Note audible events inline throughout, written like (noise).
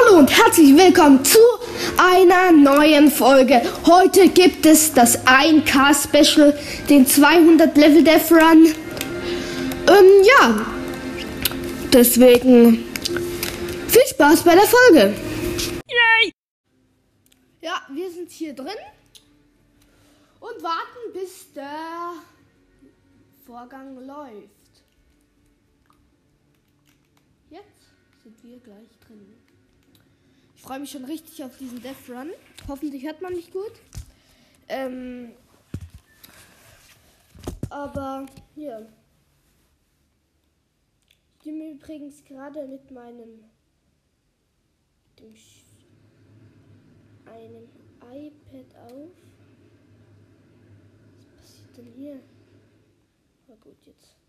Hallo und herzlich willkommen zu einer neuen Folge. Heute gibt es das 1K Special, den 200 Level Death Run. Ähm, ja. Deswegen viel Spaß bei der Folge. Yay! Ja, wir sind hier drin und warten, bis der Vorgang läuft. Jetzt sind wir gleich drin. Ich freue mich schon richtig auf diesen Death Run. Hoffentlich hört man mich gut. Ähm, aber hier. Ich nehme übrigens gerade mit meinem dem einem iPad auf. Was passiert denn hier? Na gut, jetzt.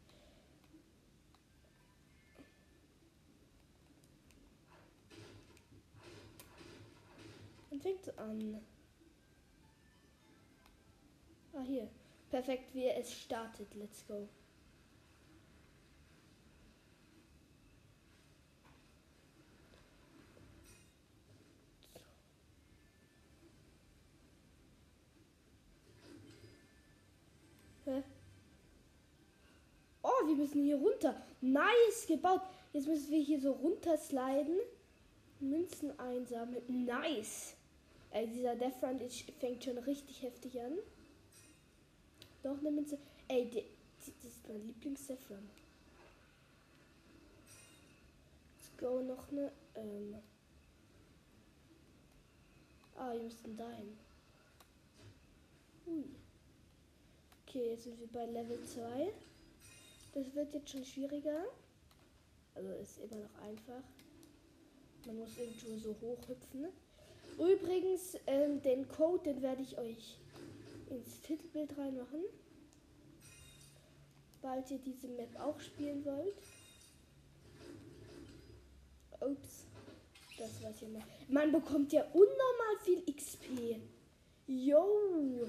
Fängt an? Ah, hier. Perfekt, wie es startet. Let's go. Oh, wir müssen hier runter. Nice gebaut. Jetzt müssen wir hier so runtersliden. Münzen einsammeln. Nice. Ey, dieser Death Run fängt schon richtig heftig an. Doch eine Münze. Ey, die, die, das ist mein Lieblings-Death Run. Let's go, noch eine. Ähm. Ah, ihr müsst dahin. Ui. Okay, jetzt sind wir bei Level 2. Das wird jetzt schon schwieriger. Also ist immer noch einfach. Man muss irgendwo so hoch hüpfen. Übrigens, ähm, den Code, den werde ich euch ins Titelbild reinmachen. Falls ihr diese Map auch spielen wollt. Ups. Das war's ja mal. Man bekommt ja unnormal viel XP. Yo.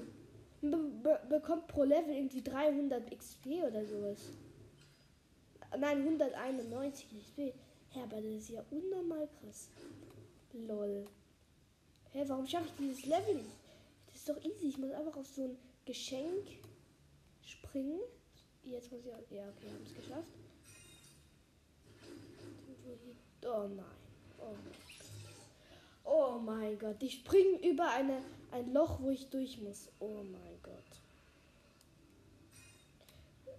Be be bekommt pro Level irgendwie 300 XP oder sowas. Nein, 191 XP. Ja, aber das ist ja unnormal krass. Lol. Hä, warum schaffe ich dieses Level nicht? Das ist doch easy. Ich muss einfach auf so ein Geschenk springen. Jetzt muss ich. Ja, okay, haben es geschafft. Oh nein. Oh mein Gott. Oh mein Gott. Ich springe über eine, ein Loch, wo ich durch muss. Oh mein Gott.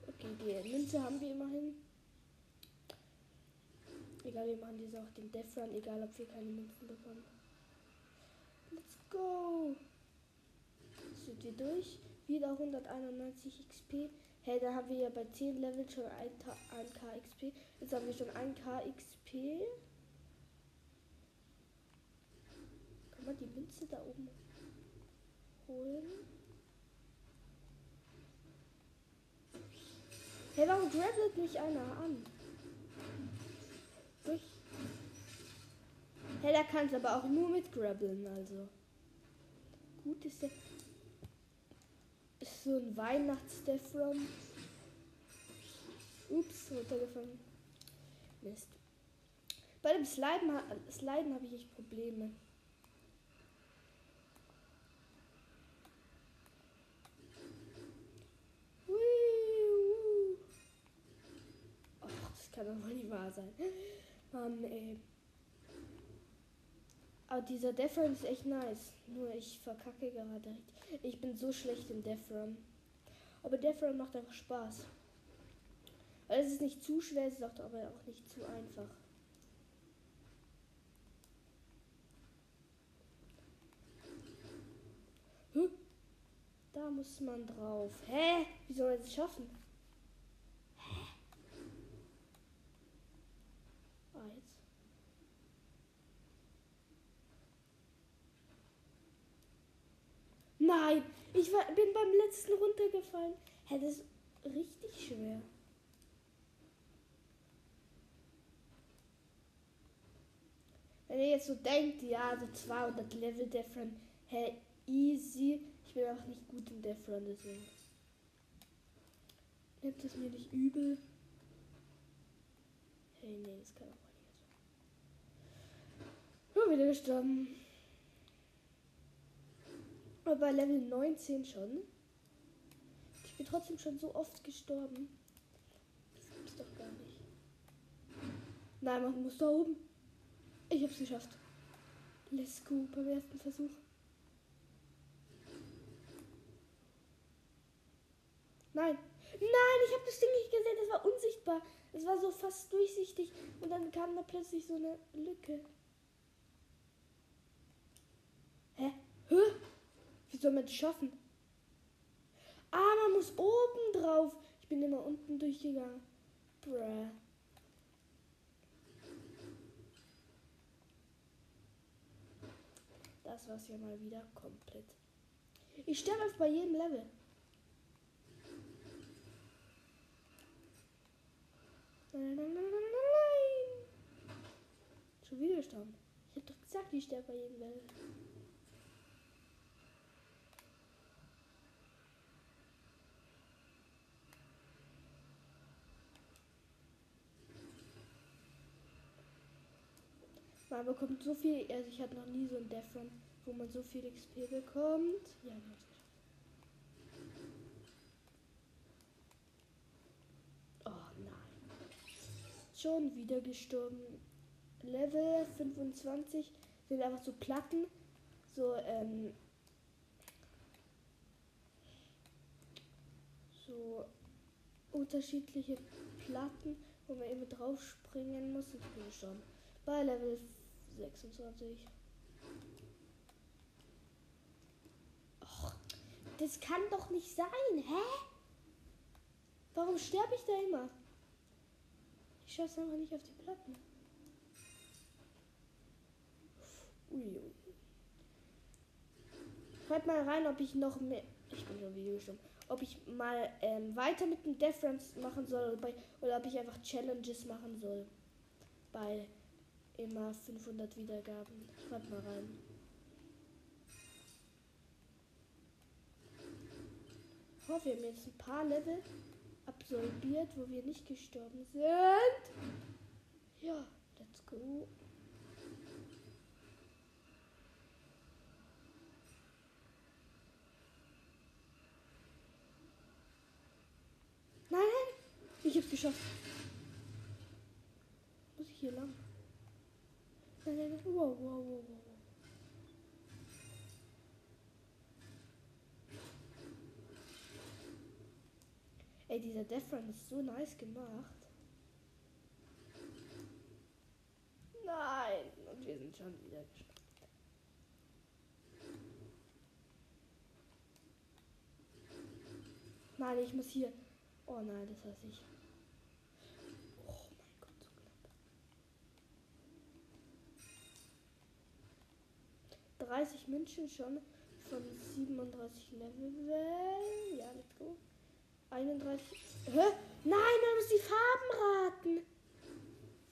Okay, die Münze haben wir immerhin. Egal, wir machen diese auch den Death Run, egal ob wir keine Münzen bekommen. Go. Sind wir durch? Wieder 191 XP. Hey, da haben wir ja bei 10 Level schon 1K XP. Jetzt haben wir schon 1K XP. Kann man die Münze da oben holen? Hey, warum grabbelt mich einer an? Hey, da kann es aber auch nur mit Grabbeln, also. Gut ist so ein Weihnachts-Death Run. Ups, runtergefallen. Mist. Bei dem Sliden, Sliden habe ich echt Probleme. Ach, das kann doch wohl nicht wahr sein. Mann, ey. Aber dieser Death Run ist echt nice. Nur ich verkacke gerade. Ich bin so schlecht im Death Run. Aber Death Run macht einfach Spaß. Weil es ist nicht zu schwer, es ist auch, aber auch nicht zu einfach. Hm? Da muss man drauf. Hä? Wie soll man das schaffen? Nein, ich war, bin beim letzten runtergefallen. Hä, das ist richtig schwer. Wenn ihr jetzt so denkt, ja, so 200 Level Death Run, hä, easy. Ich bin auch nicht gut in Death Run, deswegen. Nimmt es mir nicht übel. Hey, nee, das kann auch nicht. wieder gestorben. Aber bei Level 19 schon. Ich bin trotzdem schon so oft gestorben. Das gibt's doch gar nicht. Nein, man muss da oben. Ich hab's geschafft. Let's go beim ersten Versuch. Nein. Nein, ich habe das Ding nicht gesehen. Das war unsichtbar. Es war so fast durchsichtig. Und dann kam da plötzlich so eine Lücke. Hä? Hä? Das schaffen? Ah, man muss oben drauf. Ich bin immer unten durchgegangen. Bruh. Das war's ja mal wieder komplett. Ich sterbe einfach bei jedem Level. Nein. Schon wieder gestorben. Ich hab doch gesagt, ich sterbe bei jedem Level. Man bekommt so viel, also ich hatte noch nie so ein Death Run, wo man so viel XP bekommt. Ja. Oh nein. Schon wieder gestorben. Level 25 sind einfach so Platten. So, ähm. So unterschiedliche Platten, wo man immer drauf springen muss. Ich bin schon bei Level 26. Och, das kann doch nicht sein, hä? Warum sterbe ich da immer? Ich schaff's einfach nicht auf die Platten. Ui. Schreibt mal rein, ob ich noch mehr. Ich bin schon Video gestorben. Ob ich mal ähm, weiter mit dem Death machen soll oder, bei, oder ob ich einfach Challenges machen soll. Bei immer 500 Wiedergaben. Schreibt mal rein. Ich hoffe, wir haben jetzt ein paar Level absolviert, wo wir nicht gestorben sind. Ja, let's go. Nein, ich hab's geschafft. Muss ich hier lang? Nein, nein, nein. Wow, wow, wow, wow. Ey, dieser Death Run ist so nice gemacht. Nein, und wir sind schon wieder gestorben. Nein, ich muss hier. Oh nein, das hasse ich. Oh mein Gott, so knapp. 30 München schon von 37 Level. Ja, let's go. 31. Hä? Nein, man muss die Farben raten.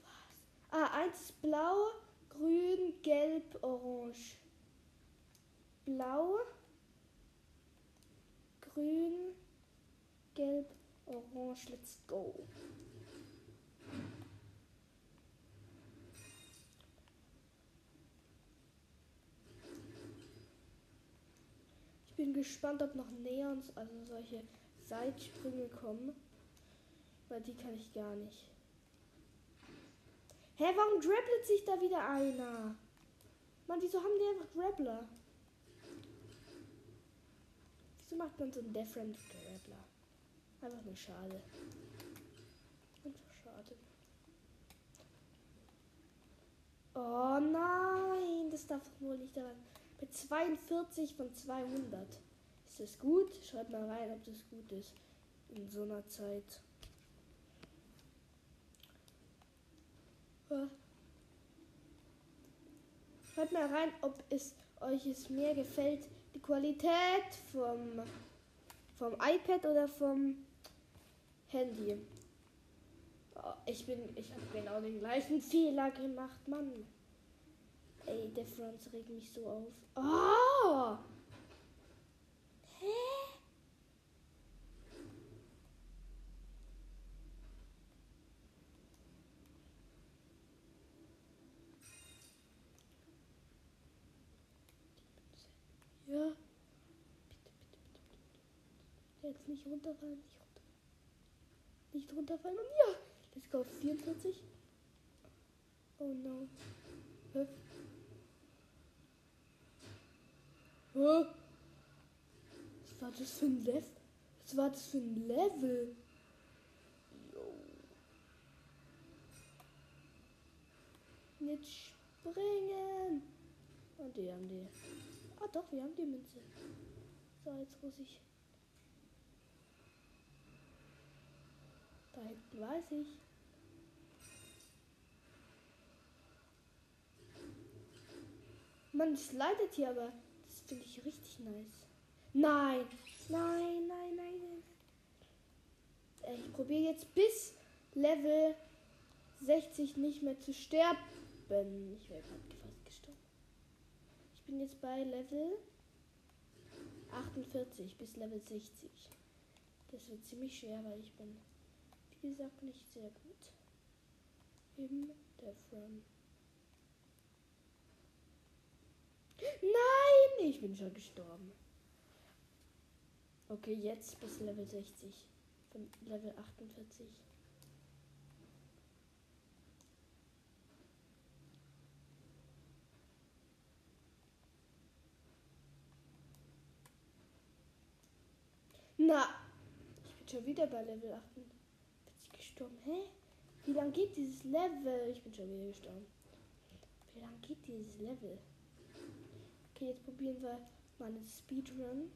Was? Ah, eins ist blau, grün, gelb, orange. Blau, grün, gelb, orange. Let's go. Bin gespannt, ob noch Neons, also solche Seitsprünge kommen. Weil die kann ich gar nicht. Hä, warum grappelt sich da wieder einer? Mann, wieso haben die einfach Grappler? Wieso macht man so einen Different Grappler? Einfach nur schade. Einfach schade. Oh nein, das darf doch wohl nicht daran. Mit 42 von 200. Ist das gut? Schreibt mal rein, ob das gut ist. In so einer Zeit. Schreibt mal rein, ob es euch es mehr gefällt, die Qualität vom, vom iPad oder vom Handy. Oh, ich bin, ich habe genau den gleichen (laughs) Fehler gemacht, Mann. Ey, der Franz regt mich so auf. Oh! Hä? Ja. Bitte, bitte, bitte, bitte. Jetzt nicht runterfallen, nicht runterfallen. Nicht runterfallen. Und ja. Let's go auf 44. Oh no. Hä? Hä? Was war das für ein Level? Was war das für ein Level? Jo. Nicht springen. Und die haben die. Ah doch, wir haben die Münze. So, jetzt muss ich. Da hinten weiß ich. Man slidet hier, aber finde ich richtig nice. Nein, nein, nein, nein, nein. Äh, Ich probiere jetzt bis Level 60 nicht mehr zu sterben. Ich wäre fast gestorben. Ich bin jetzt bei Level 48 bis Level 60. Das wird ziemlich schwer, weil ich bin, wie gesagt, nicht sehr gut im Death Run. Nein, ich bin schon gestorben. Okay, jetzt bis Level 60. Von Level 48. Na, ich bin schon wieder bei Level 48 gestorben. Hä? Wie lange geht dieses Level? Ich bin schon wieder gestorben. Wie lange geht dieses Level? Okay, jetzt probieren wir mal einen Speedrun.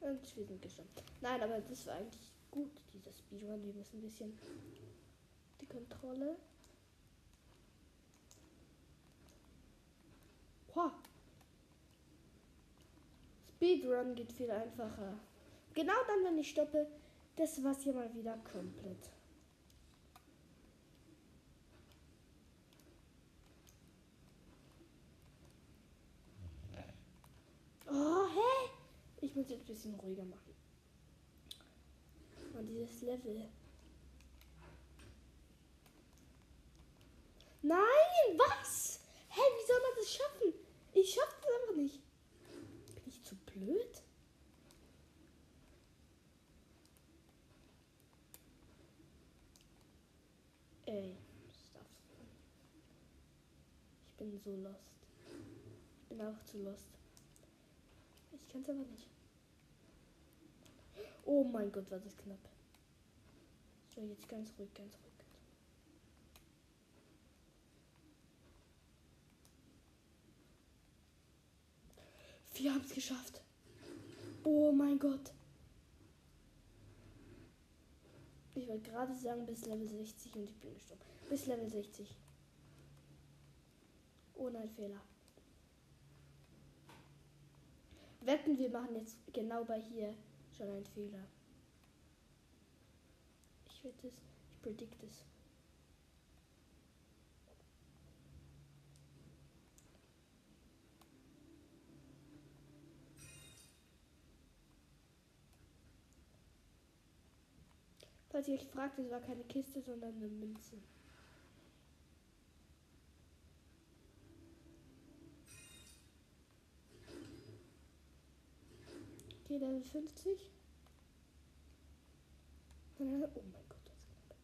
Und wir sind gestorben. Nein, aber das war eigentlich gut, dieser Speedrun. Wir müssen ein bisschen die Kontrolle. Wow. Speedrun geht viel einfacher. Genau dann, wenn ich stoppe, das war's hier mal wieder komplett. Oh, hä? Ich muss jetzt ein bisschen ruhiger machen. Und dieses Level. Nein, was? Hä, wie soll man das schaffen? Ich schaff das einfach nicht. Bin ich zu blöd? Ey, das. Ich bin so lost. Ich bin auch zu lost. Ich kann es aber nicht. Oh mein Gott, war das knapp. So, jetzt ganz ruhig, ganz ruhig. Wir haben es geschafft. Oh mein Gott. Ich wollte gerade sagen bis Level 60 und ich bin gestorben. Bis Level 60. Ohne Fehler. Wetten, wir machen jetzt genau bei hier schon einen Fehler. Ich wette es. Ich predict es. Falls ihr euch fragt, es war keine Kiste, sondern eine Münze. Okay, Level 50. Oh mein Gott, das ist knapp.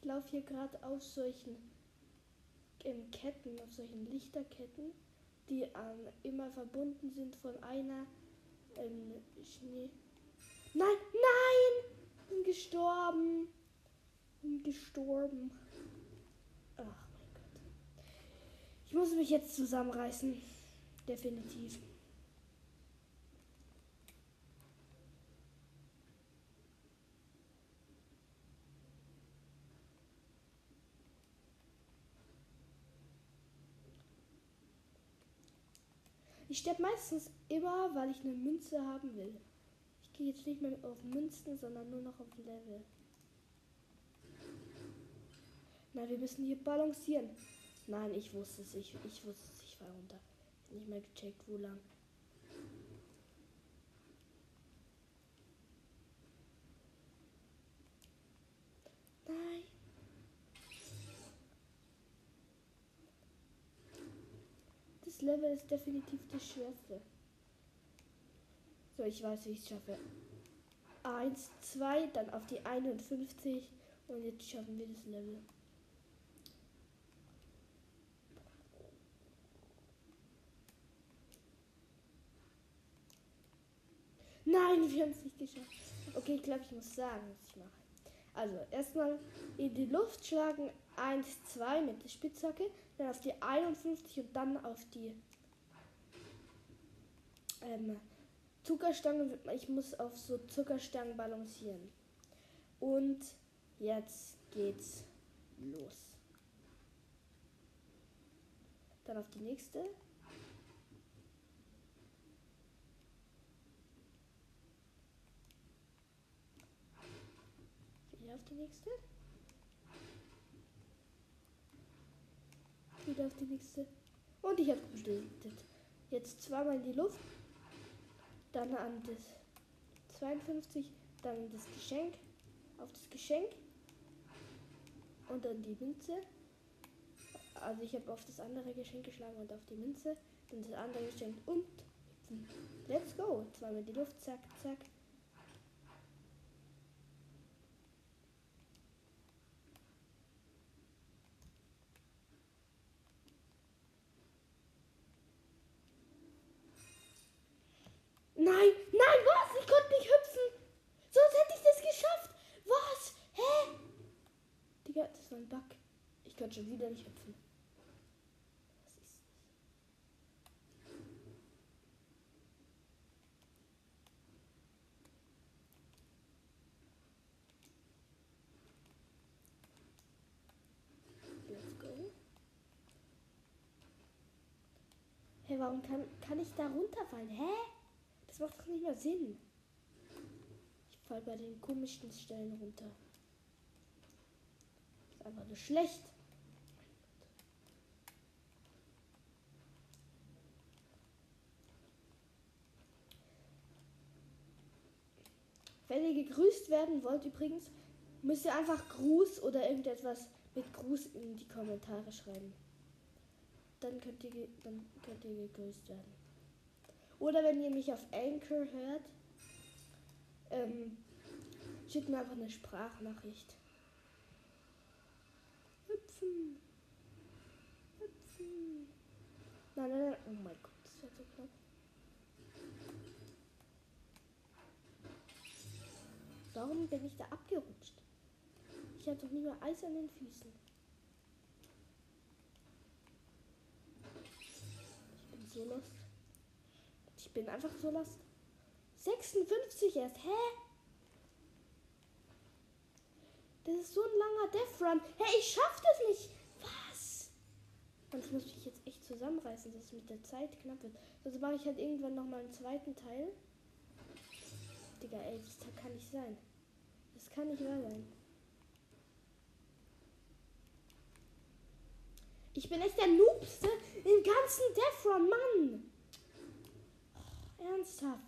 Ich laufe hier gerade auf solchen ähm, Ketten, auf solchen Lichterketten, die ähm, immer verbunden sind von einer ähm, Schnee. Nein, nein! Bin gestorben. Bin gestorben. Ach mein Gott. Ich muss mich jetzt zusammenreißen. Definitiv. Ich sterbe meistens immer, weil ich eine Münze haben will. Ich gehe jetzt nicht mehr auf Münzen, sondern nur noch auf Level. Na, wir müssen hier balancieren. Nein, ich wusste es. Ich, ich wusste es. Ich war runter. Nicht mehr gecheckt, wo lang. Nein. Das Level ist definitiv das schwerste. So, ich weiß, wie ich es schaffe. 1, 2, dann auf die 51 und jetzt schaffen wir das Level. Nein, wir haben es nicht geschafft. Okay, ich glaube, ich muss sagen, was ich mache. Also, erstmal in die Luft schlagen 1, 2 mit der Spitzhacke, dann auf die 51 und dann auf die ähm, Zuckerstangen. Ich muss auf so Zuckerstangen balancieren. Und jetzt geht's los. Dann auf die nächste. Wieder auf die nächste. Wieder auf die nächste. Und ich habe getötet. Jetzt zweimal in die Luft. Dann an das 52. Dann das Geschenk. Auf das Geschenk. Und dann die Münze. Also ich habe auf das andere Geschenk geschlagen und auf die Münze. Dann das andere Geschenk und. Let's go. Zweimal die Luft. Zack, zack. Nein, nein, was? Ich konnte nicht hüpfen. Sonst hätte ich das geschafft. Was? Hä? Digga, das war ein Bug. Ich konnte schon wieder nicht hüpfen. Was ist das? Let's go. Hä, warum kann, kann ich da runterfallen? Hä? Das macht doch nicht mehr Sinn. Ich fall bei den komischsten Stellen runter. ist einfach nur schlecht. Wenn ihr gegrüßt werden wollt übrigens, müsst ihr einfach Gruß oder irgendetwas mit Gruß in die Kommentare schreiben. Dann könnt ihr, dann könnt ihr gegrüßt werden. Oder wenn ihr mich auf Anchor hört, ähm, schickt mir einfach eine Sprachnachricht. Hüpfen. Hüpfen. Nein, nein, nein. Oh mein Gott, das war so knapp. Warum bin ich da abgerutscht? Ich habe doch nie mal Eis an den Füßen. Ich bin so lost. Ich bin einfach so lost. 56 erst, hä? Das ist so ein langer Death Run. Hä, ich schaff das nicht. Was? Und ich muss mich jetzt echt zusammenreißen, dass es mit der Zeit knapp wird. Sonst mache ich halt irgendwann noch mal einen zweiten Teil. Digga, ey, das kann nicht sein. Das kann nicht wahr sein. Ich bin echt der Noobste im ganzen Death Run, Mann. Oh, ernsthaft.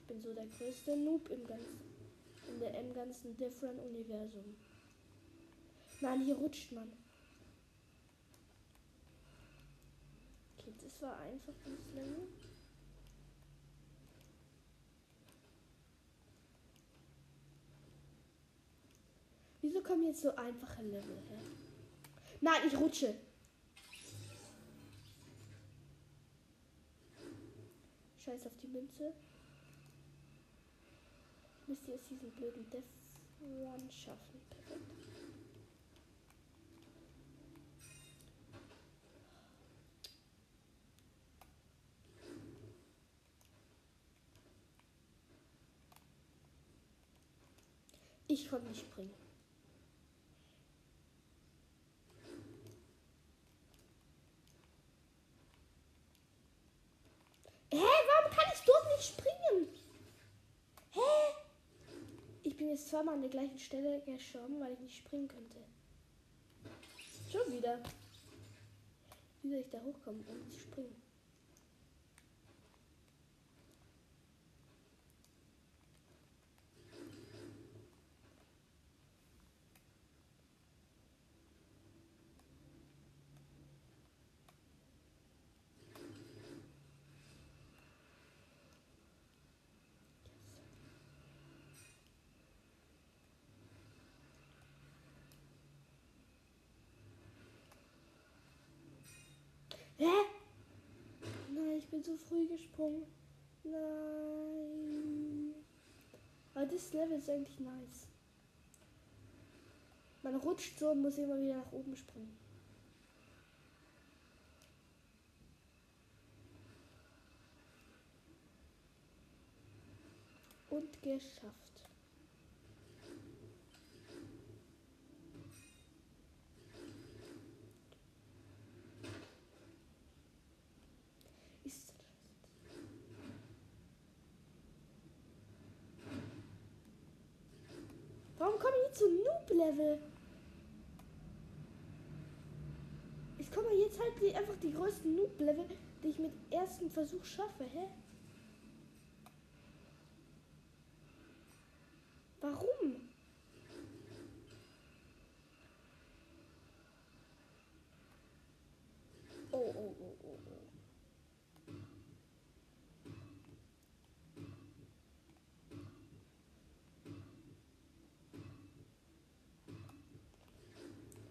Ich bin so der größte Noob im ganzen, in der, im ganzen Run Universum. Nein, hier rutscht man. Das war einfach das Level. Wieso kommen jetzt so einfache Level her? Nein, ich rutsche. Scheiß auf die Münze. Müsst ihr jetzt diesen blöden Death Run schaffen. Perfekt. Ich konnte nicht springen. Hä, warum kann ich dort nicht springen? Hä? Ich bin jetzt zweimal an der gleichen Stelle gestorben, weil ich nicht springen könnte. Schon wieder. Wie soll ich da hochkommen, ohne zu springen? Ich bin zu früh gesprungen. Nein. Aber das Level ist eigentlich nice. Man rutscht so und muss immer wieder nach oben springen. Und geschafft. Ist Warum komme Noob-Level? Ich komme jetzt halt die, einfach die größten Noob-Level, die ich mit ersten Versuch schaffe. Hä? Warum? Oh, oh, oh, oh, oh.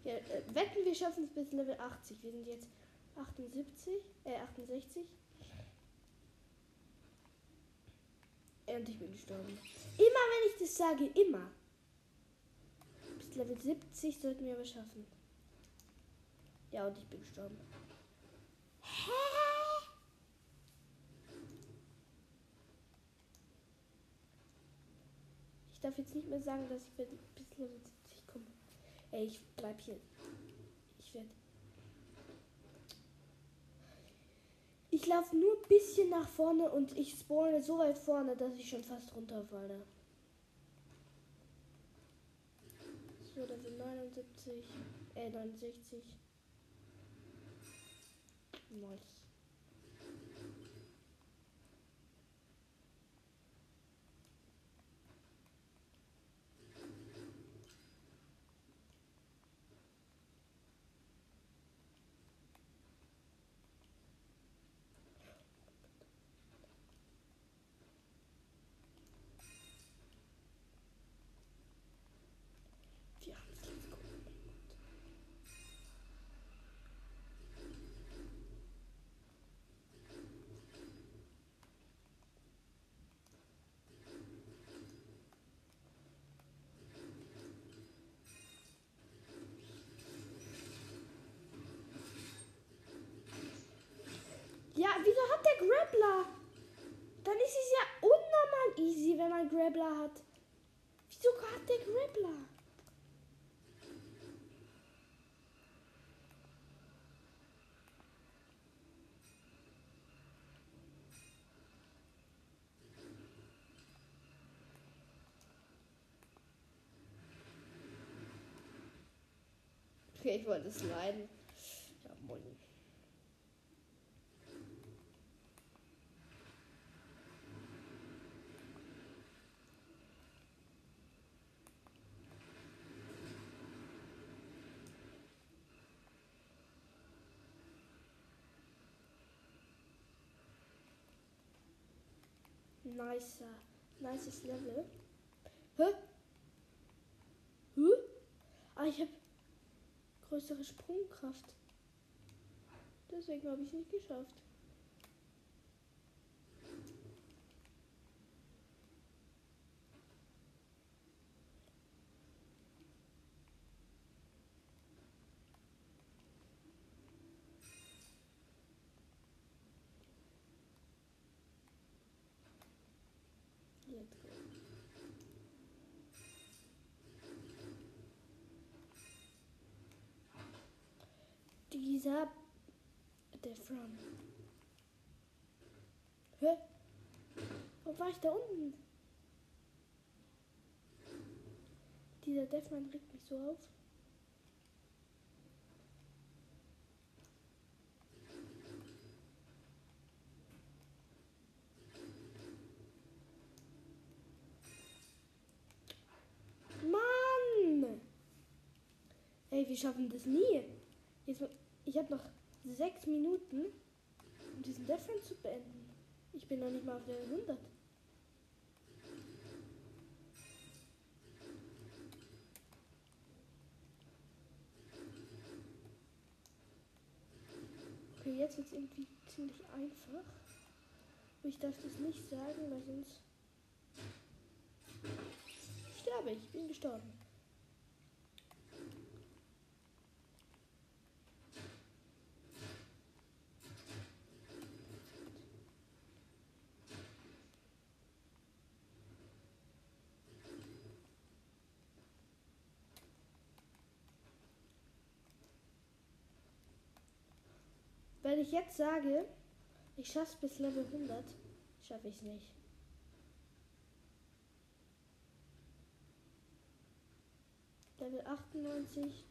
Ja, äh, wetten, wir schaffen es bis Level 80. Wir sind jetzt 78, äh 68. Und ich bin gestorben. Immer wenn ich das sage, immer. Bis Level 70 sollten wir aber schaffen. Ja, und ich bin gestorben. Hä? Ich darf jetzt nicht mehr sagen, dass ich bis Level 70 komme. Ey, ich bleib hier. Ich werde. Ich laufe nur ein bisschen nach vorne und ich spawne so weit vorne, dass ich schon fast runterfalle. So, Level 79, äh 69. Nice. Wir haben es jetzt gut. Ja, wieso hat der Grappler? Dann ist es ja unnormal easy, wenn man Grappler hat. Wieso hat der Grappler? Okay, ich wollte es leiden. Ja, moin. Nicer. Nices Level. Hä? Hä? Ah, ich habe größere Sprungkraft. Deswegen habe ich es nicht geschafft. Let's go. Dieser der From. Hä? Wo war ich da unten? Dieser Deathman regt mich so auf. Mann! Ey, wir schaffen das nie. Jetzt, ich habe noch sechs Minuten, um diesen Deathman zu beenden. Ich bin noch nicht mal auf der 100. Okay, jetzt ist jetzt irgendwie ziemlich einfach. Aber ich darf das nicht sagen, weil sonst sterbe ich. Bin gestorben. Wenn ich jetzt sage, ich schaff's bis Level 100, schaffe ich es nicht. Level 98.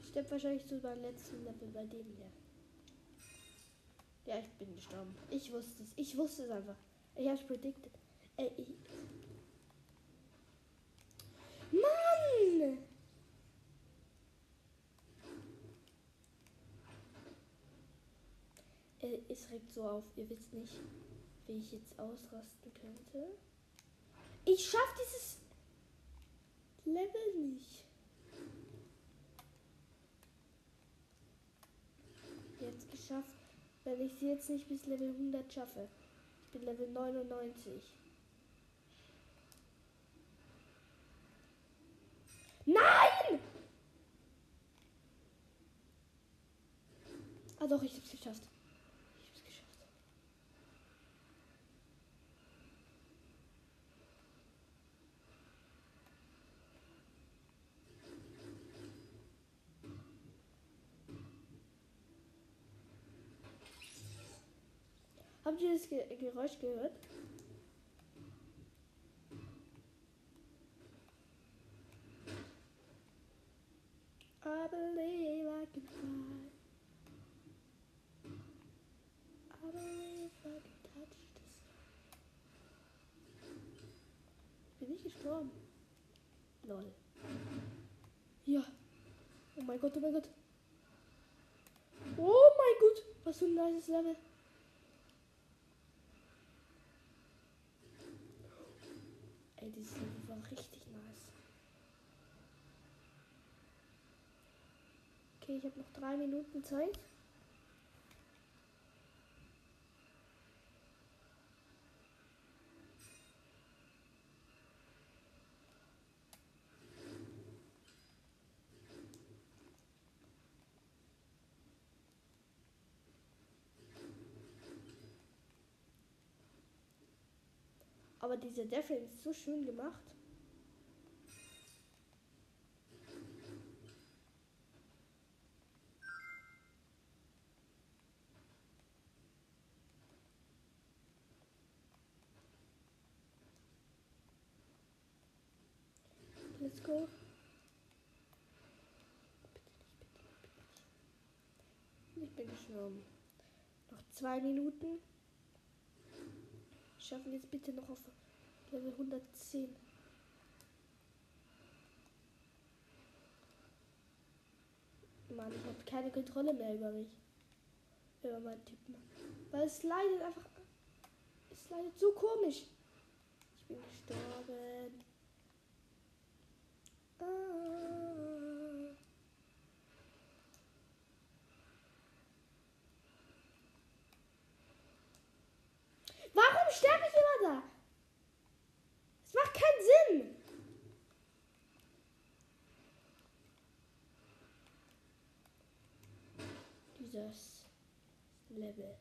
Ich sterbe wahrscheinlich so beim letzten Level bei dem hier. Ja, ich bin gestorben. Ich wusste es. Ich wusste es einfach. Ich hab's predicted. Ey, ich... Mann! Es regt so auf. Ihr wisst nicht, wie ich jetzt ausrasten könnte. Ich schaff dieses Level nicht. Jetzt geschafft, wenn ich sie jetzt nicht bis Level 100 schaffe. Ich bin Level 99. Nein! Ah doch, ich hab's geschafft. Ich hab's geschafft. Habt ihr das Ge Geräusch gehört? I believe I can fly. I believe I can touch the sky. Bin ich gestorben? Lol. Ja. Oh mein Gott, oh mein Gott. Oh mein Gott. Was für ein nice Level. Ey, dieses Level war richtig nice. Okay, ich habe noch drei Minuten Zeit. Aber dieser Devil ist so schön gemacht. Go. Ich bin gestorben. Noch zwei Minuten. Schaffen wir es bitte noch auf Level 110. Mann, ich habe keine Kontrolle mehr über mich. Über meinen Typen. Weil es leidet einfach. Es leidet so komisch. Ich bin gestorben. Ah. Warum sterbe ich immer da? Es macht keinen Sinn. Dieses Level.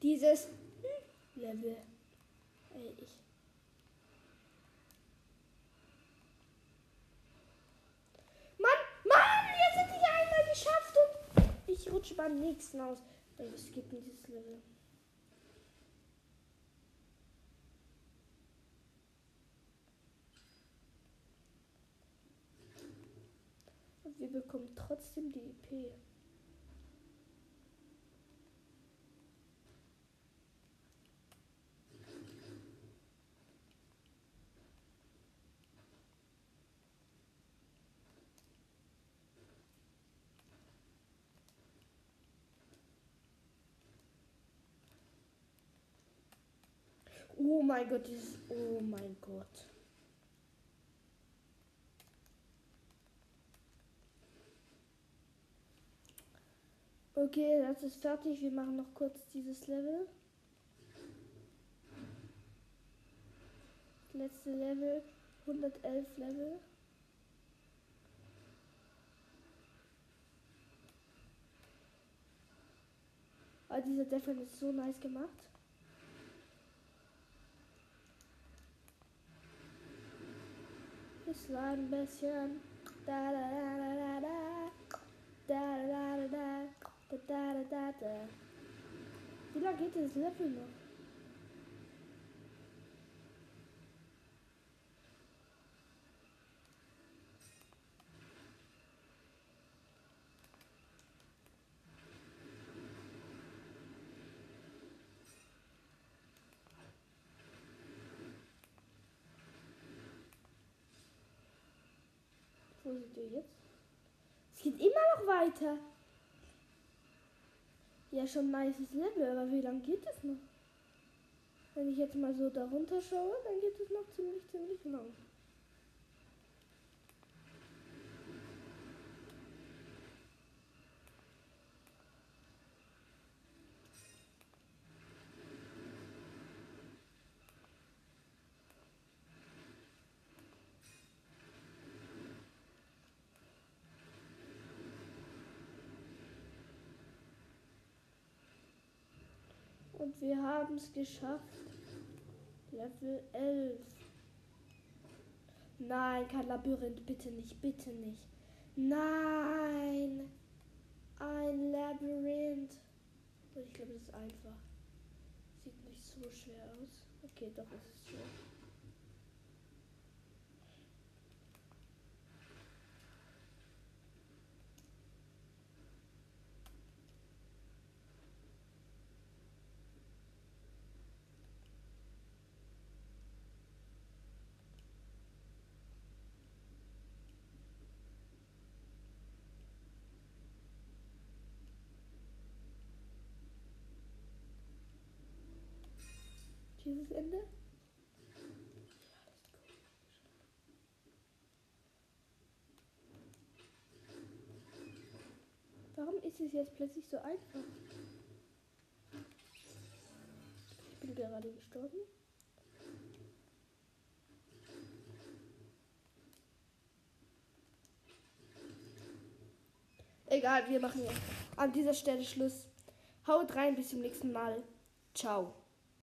Dieses Level. Ey, ich. Mann, Mann, jetzt hätte ich einmal geschafft und ich rutsche beim nächsten aus. Es gibt dieses Level. Wir bekommen trotzdem die EP. Oh mein Gott, dieses. Oh mein Gott. Okay, das ist fertig. Wir machen noch kurz dieses Level. Letzte Level. 111 Level. Aber dieser Defend ist so nice gemacht. Ich war ein bisschen. Da da da da da. Da da da da da. Da da da da da. Wie lange geht dieses Level noch? Wo sind wir jetzt? Es geht immer noch weiter. Ja, schon ein nices Level, aber wie lange geht es noch? Wenn ich jetzt mal so darunter schaue, dann geht es noch ziemlich, ziemlich lang. Wir haben es geschafft. Level 11. Nein, kein Labyrinth. Bitte nicht, bitte nicht. Nein. Ein Labyrinth. Ich glaube, das ist einfach. Sieht nicht so schwer aus. Okay, doch, es ist schwer. Dieses Ende? Warum ist es jetzt plötzlich so einfach? Ich bin gerade gestorben. Egal, wir machen jetzt an dieser Stelle Schluss. Haut rein, bis zum nächsten Mal. Ciao.